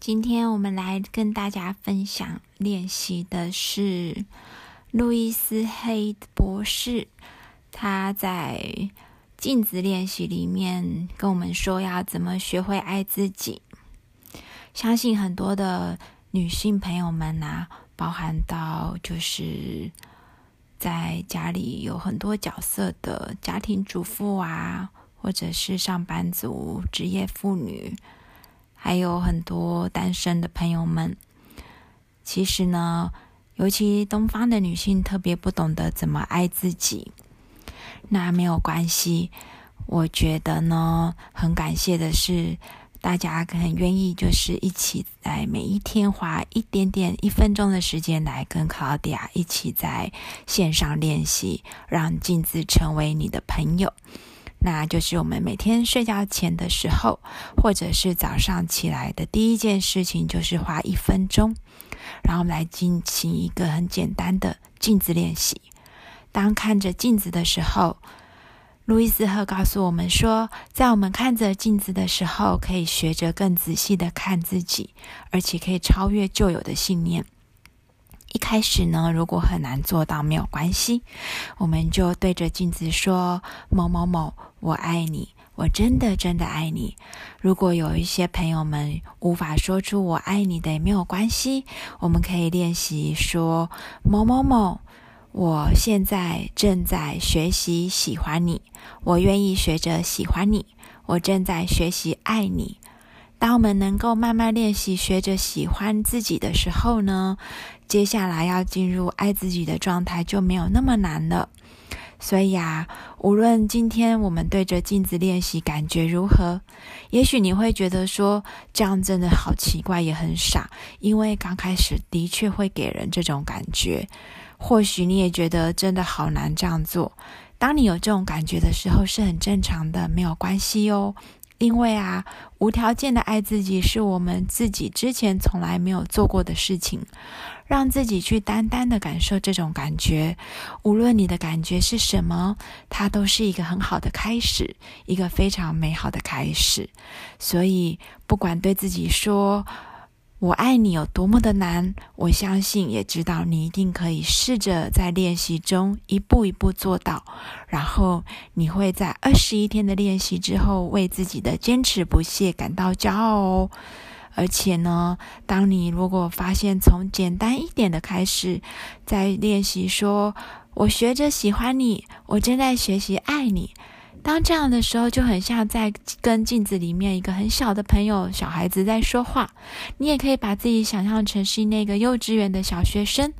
今天我们来跟大家分享练习的是路易斯·黑博士，他在镜子练习里面跟我们说要怎么学会爱自己。相信很多的女性朋友们啊，包含到就是在家里有很多角色的家庭主妇啊，或者是上班族、职业妇女，还有很多单身的朋友们。其实呢，尤其东方的女性特别不懂得怎么爱自己。那没有关系，我觉得呢，很感谢的是，大家很愿意就是一起来每一天花一点点一分钟的时间来跟 Claudia 一起在线上练习，让镜子成为你的朋友。那就是我们每天睡觉前的时候，或者是早上起来的第一件事情，就是花一分钟，然后我们来进行一个很简单的镜子练习。当看着镜子的时候，路易斯赫告诉我们说，在我们看着镜子的时候，可以学着更仔细的看自己，而且可以超越旧有的信念。一开始呢，如果很难做到，没有关系，我们就对着镜子说：“某某某，我爱你，我真的真的爱你。”如果有一些朋友们无法说出“我爱你”的，也没有关系，我们可以练习说：“某某某。”我现在正在学习喜欢你，我愿意学着喜欢你。我正在学习爱你。当我们能够慢慢练习学着喜欢自己的时候呢，接下来要进入爱自己的状态就没有那么难了。所以啊，无论今天我们对着镜子练习感觉如何，也许你会觉得说这样真的好奇怪，也很傻，因为刚开始的确会给人这种感觉。或许你也觉得真的好难这样做。当你有这种感觉的时候，是很正常的，没有关系哦。因为啊，无条件的爱自己是我们自己之前从来没有做过的事情，让自己去单单的感受这种感觉。无论你的感觉是什么，它都是一个很好的开始，一个非常美好的开始。所以，不管对自己说，我爱你有多么的难，我相信也知道你一定可以试着在练习中一步一步做到，然后你会在二十一天的练习之后为自己的坚持不懈感到骄傲哦。而且呢，当你如果发现从简单一点的开始，在练习说“我学着喜欢你，我正在学习爱你”。当这样的时候，就很像在跟镜子里面一个很小的朋友、小孩子在说话。你也可以把自己想象成是那个幼稚园的小学生，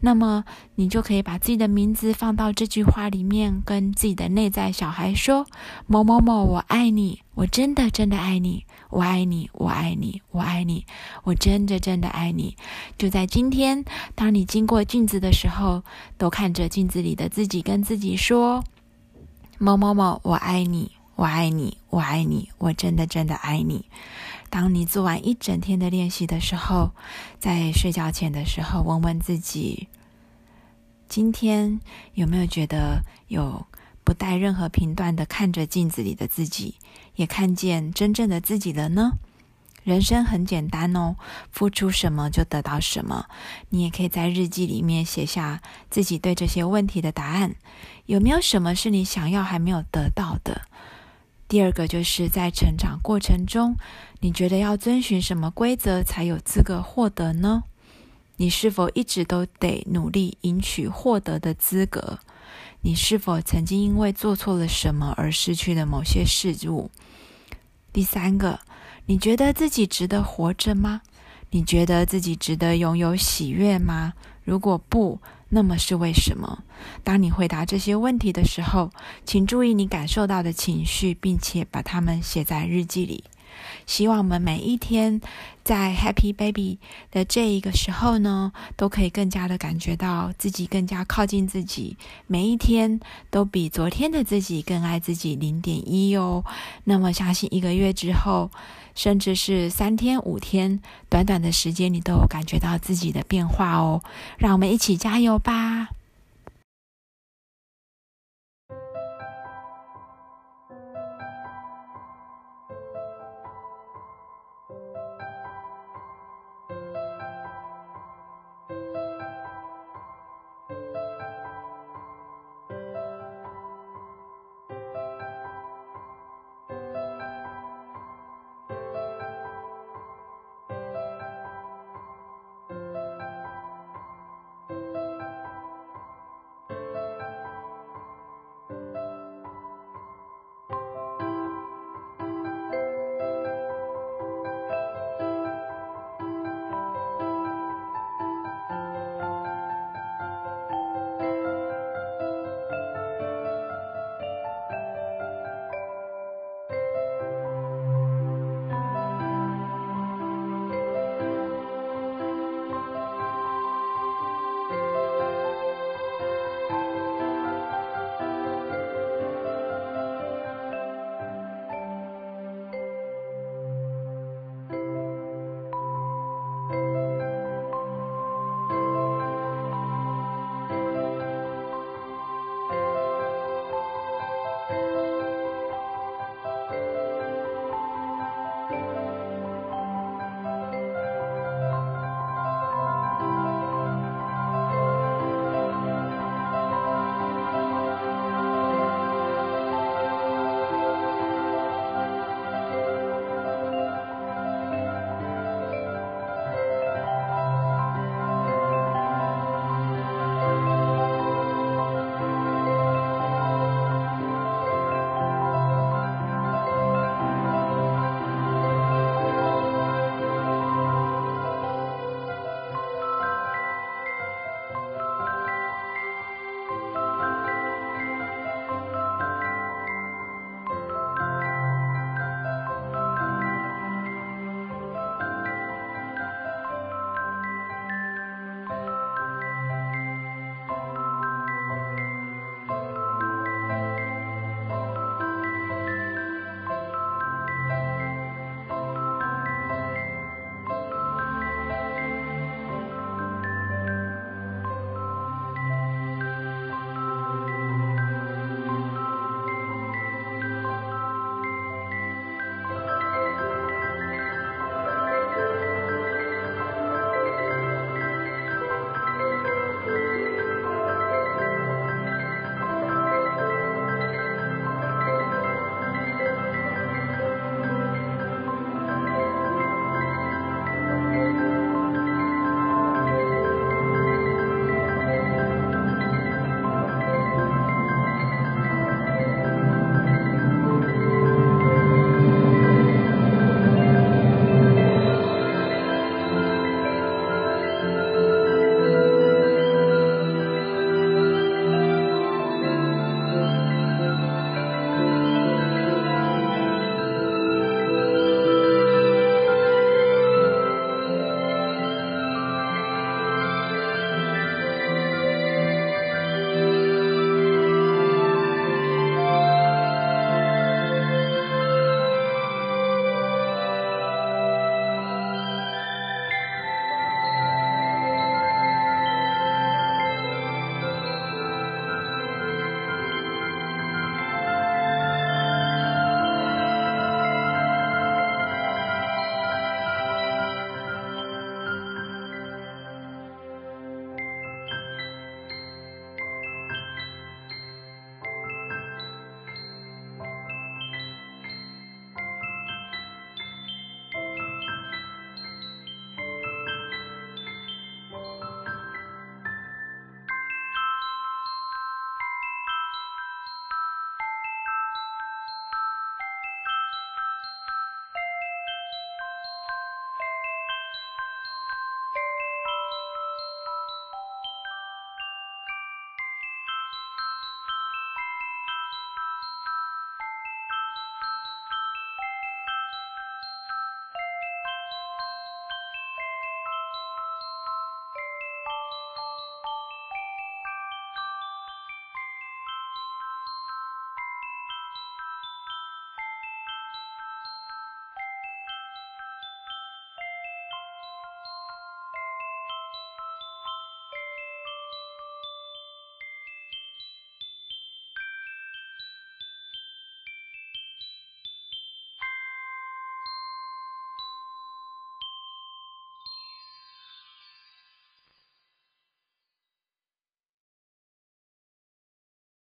那么你就可以把自己的名字放到这句话里面，跟自己的内在小孩说：“某某某，我爱你，我真的真的爱你，我爱你，我爱你，我爱你，我真的真的爱你。”就在今天，当你经过镜子的时候，都看着镜子里的自己，跟自己说。某某某，我爱你，我爱你，我爱你，我真的真的爱你。当你做完一整天的练习的时候，在睡觉前的时候，问问自己：今天有没有觉得有不带任何评断的看着镜子里的自己，也看见真正的自己了呢？人生很简单哦，付出什么就得到什么。你也可以在日记里面写下自己对这些问题的答案。有没有什么是你想要还没有得到的？第二个就是在成长过程中，你觉得要遵循什么规则才有资格获得呢？你是否一直都得努力赢取获得的资格？你是否曾经因为做错了什么而失去了某些事物？第三个。你觉得自己值得活着吗？你觉得自己值得拥有喜悦吗？如果不，那么是为什么？当你回答这些问题的时候，请注意你感受到的情绪，并且把它们写在日记里。希望我们每一天在 Happy Baby 的这一个时候呢，都可以更加的感觉到自己更加靠近自己，每一天都比昨天的自己更爱自己零点一哦。那么相信一个月之后，甚至是三天五天，短短的时间，你都有感觉到自己的变化哦。让我们一起加油吧！